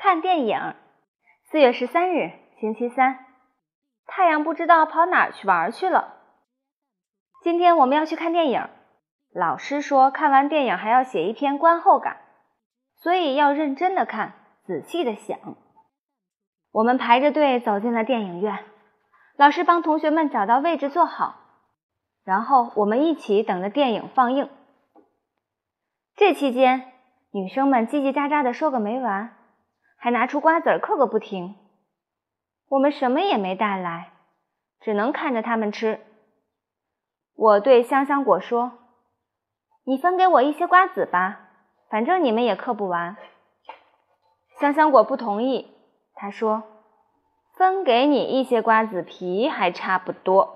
看电影。四月十三日，星期三。太阳不知道跑哪去玩去了。今天我们要去看电影。老师说，看完电影还要写一篇观后感，所以要认真的看，仔细的想。我们排着队走进了电影院，老师帮同学们找到位置坐好，然后我们一起等着电影放映。这期间，女生们叽叽喳喳的说个没完。还拿出瓜子儿嗑个不停，我们什么也没带来，只能看着他们吃。我对香香果说：“你分给我一些瓜子吧，反正你们也嗑不完。”香香果不同意，他说：“分给你一些瓜子皮还差不多。”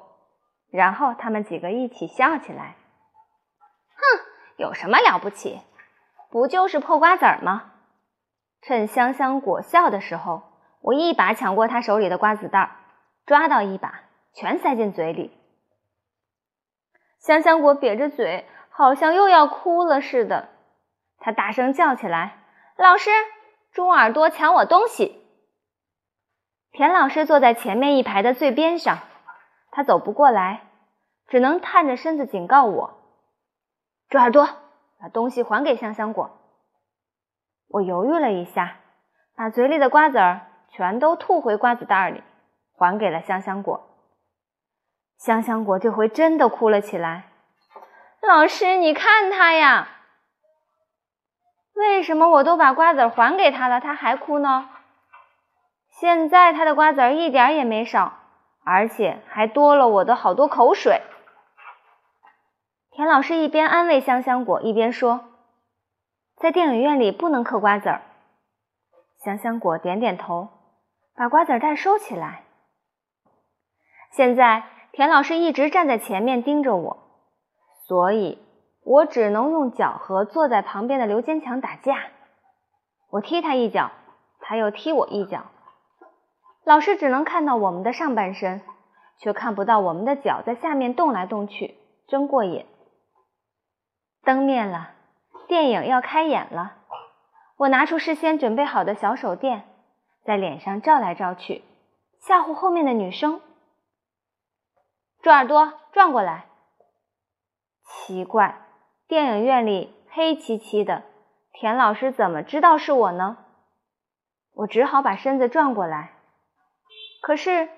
然后他们几个一起笑起来。哼，有什么了不起？不就是破瓜子儿吗？趁香香果笑的时候，我一把抢过他手里的瓜子袋，抓到一把，全塞进嘴里。香香果瘪着嘴，好像又要哭了似的。他大声叫起来：“老师，猪耳朵抢我东西！”田老师坐在前面一排的最边上，他走不过来，只能探着身子警告我：“猪耳朵，把东西还给香香果。”我犹豫了一下，把嘴里的瓜子儿全都吐回瓜子袋里，还给了香香果。香香果这回真的哭了起来。老师，你看他呀，为什么我都把瓜子还给他了，他还哭呢？现在他的瓜子儿一点也没少，而且还多了我的好多口水。田老师一边安慰香香果，一边说。在电影院里不能嗑瓜子儿。香香果点点头，把瓜子袋收起来。现在田老师一直站在前面盯着我，所以我只能用脚和坐在旁边的刘坚强打架。我踢他一脚，他又踢我一脚。老师只能看到我们的上半身，却看不到我们的脚在下面动来动去，真过瘾。灯灭了。电影要开演了，我拿出事先准备好的小手电，在脸上照来照去，吓唬后面的女生。猪耳朵，转过来！奇怪，电影院里黑漆漆的，田老师怎么知道是我呢？我只好把身子转过来，可是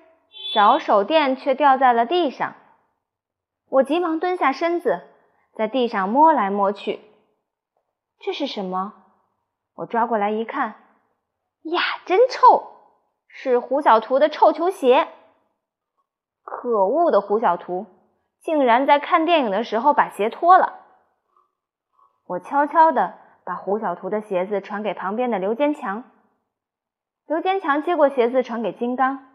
小手电却掉在了地上。我急忙蹲下身子，在地上摸来摸去。这是什么？我抓过来一看，呀，真臭！是胡小图的臭球鞋。可恶的胡小图，竟然在看电影的时候把鞋脱了。我悄悄地把胡小图的鞋子传给旁边的刘坚强，刘坚强接过鞋子传给金刚，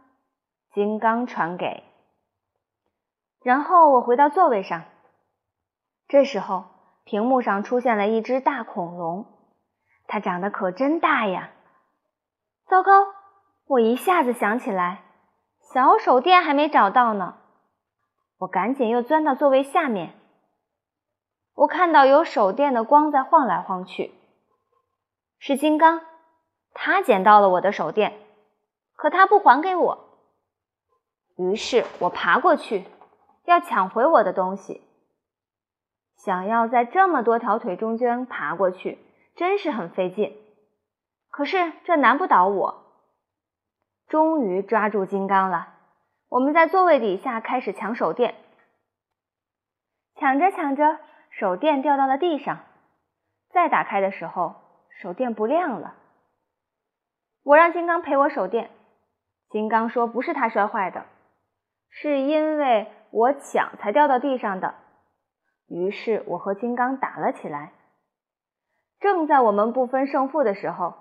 金刚传给……然后我回到座位上，这时候。屏幕上出现了一只大恐龙，它长得可真大呀！糟糕，我一下子想起来，小手电还没找到呢。我赶紧又钻到座位下面。我看到有手电的光在晃来晃去，是金刚，他捡到了我的手电，可他不还给我。于是我爬过去，要抢回我的东西。想要在这么多条腿中间爬过去，真是很费劲。可是这难不倒我。终于抓住金刚了，我们在座位底下开始抢手电。抢着抢着，手电掉到了地上。再打开的时候，手电不亮了。我让金刚赔我手电，金刚说不是他摔坏的，是因为我抢才掉到地上的。于是我和金刚打了起来。正在我们不分胜负的时候，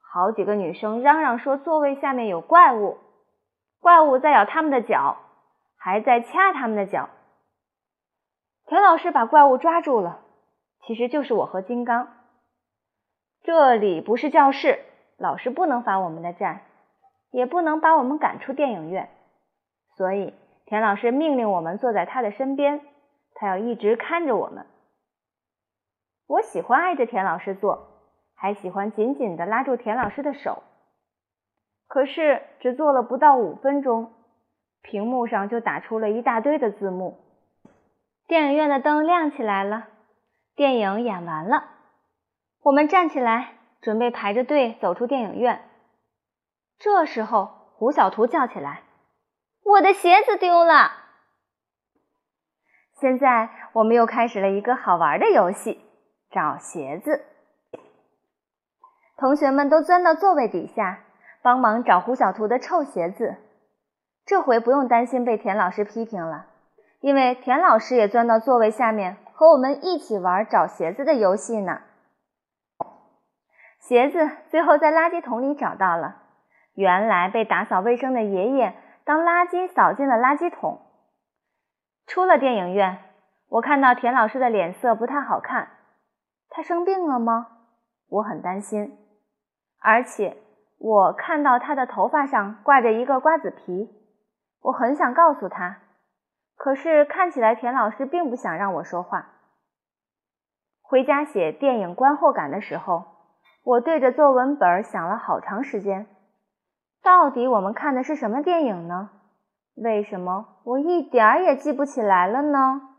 好几个女生嚷嚷说座位下面有怪物，怪物在咬他们的脚，还在掐他们的脚。田老师把怪物抓住了，其实就是我和金刚。这里不是教室，老师不能罚我们的站，也不能把我们赶出电影院，所以田老师命令我们坐在他的身边。他要一直看着我们。我喜欢挨着田老师坐，还喜欢紧紧地拉住田老师的手。可是只坐了不到五分钟，屏幕上就打出了一大堆的字幕。电影院的灯亮起来了，电影演完了，我们站起来准备排着队走出电影院。这时候，胡小图叫起来：“我的鞋子丢了！”现在我们又开始了一个好玩的游戏——找鞋子。同学们都钻到座位底下，帮忙找胡小图的臭鞋子。这回不用担心被田老师批评了。因为田老师也钻到座位下面，和我们一起玩找鞋子的游戏呢。鞋子最后在垃圾桶里找到了，原来被打扫卫生的爷爷当垃圾扫进了垃圾桶。出了电影院，我看到田老师的脸色不太好看，他生病了吗？我很担心，而且我看到他的头发上挂着一个瓜子皮，我很想告诉他。可是看起来田老师并不想让我说话。回家写电影观后感的时候，我对着作文本想了好长时间，到底我们看的是什么电影呢？为什么我一点儿也记不起来了呢？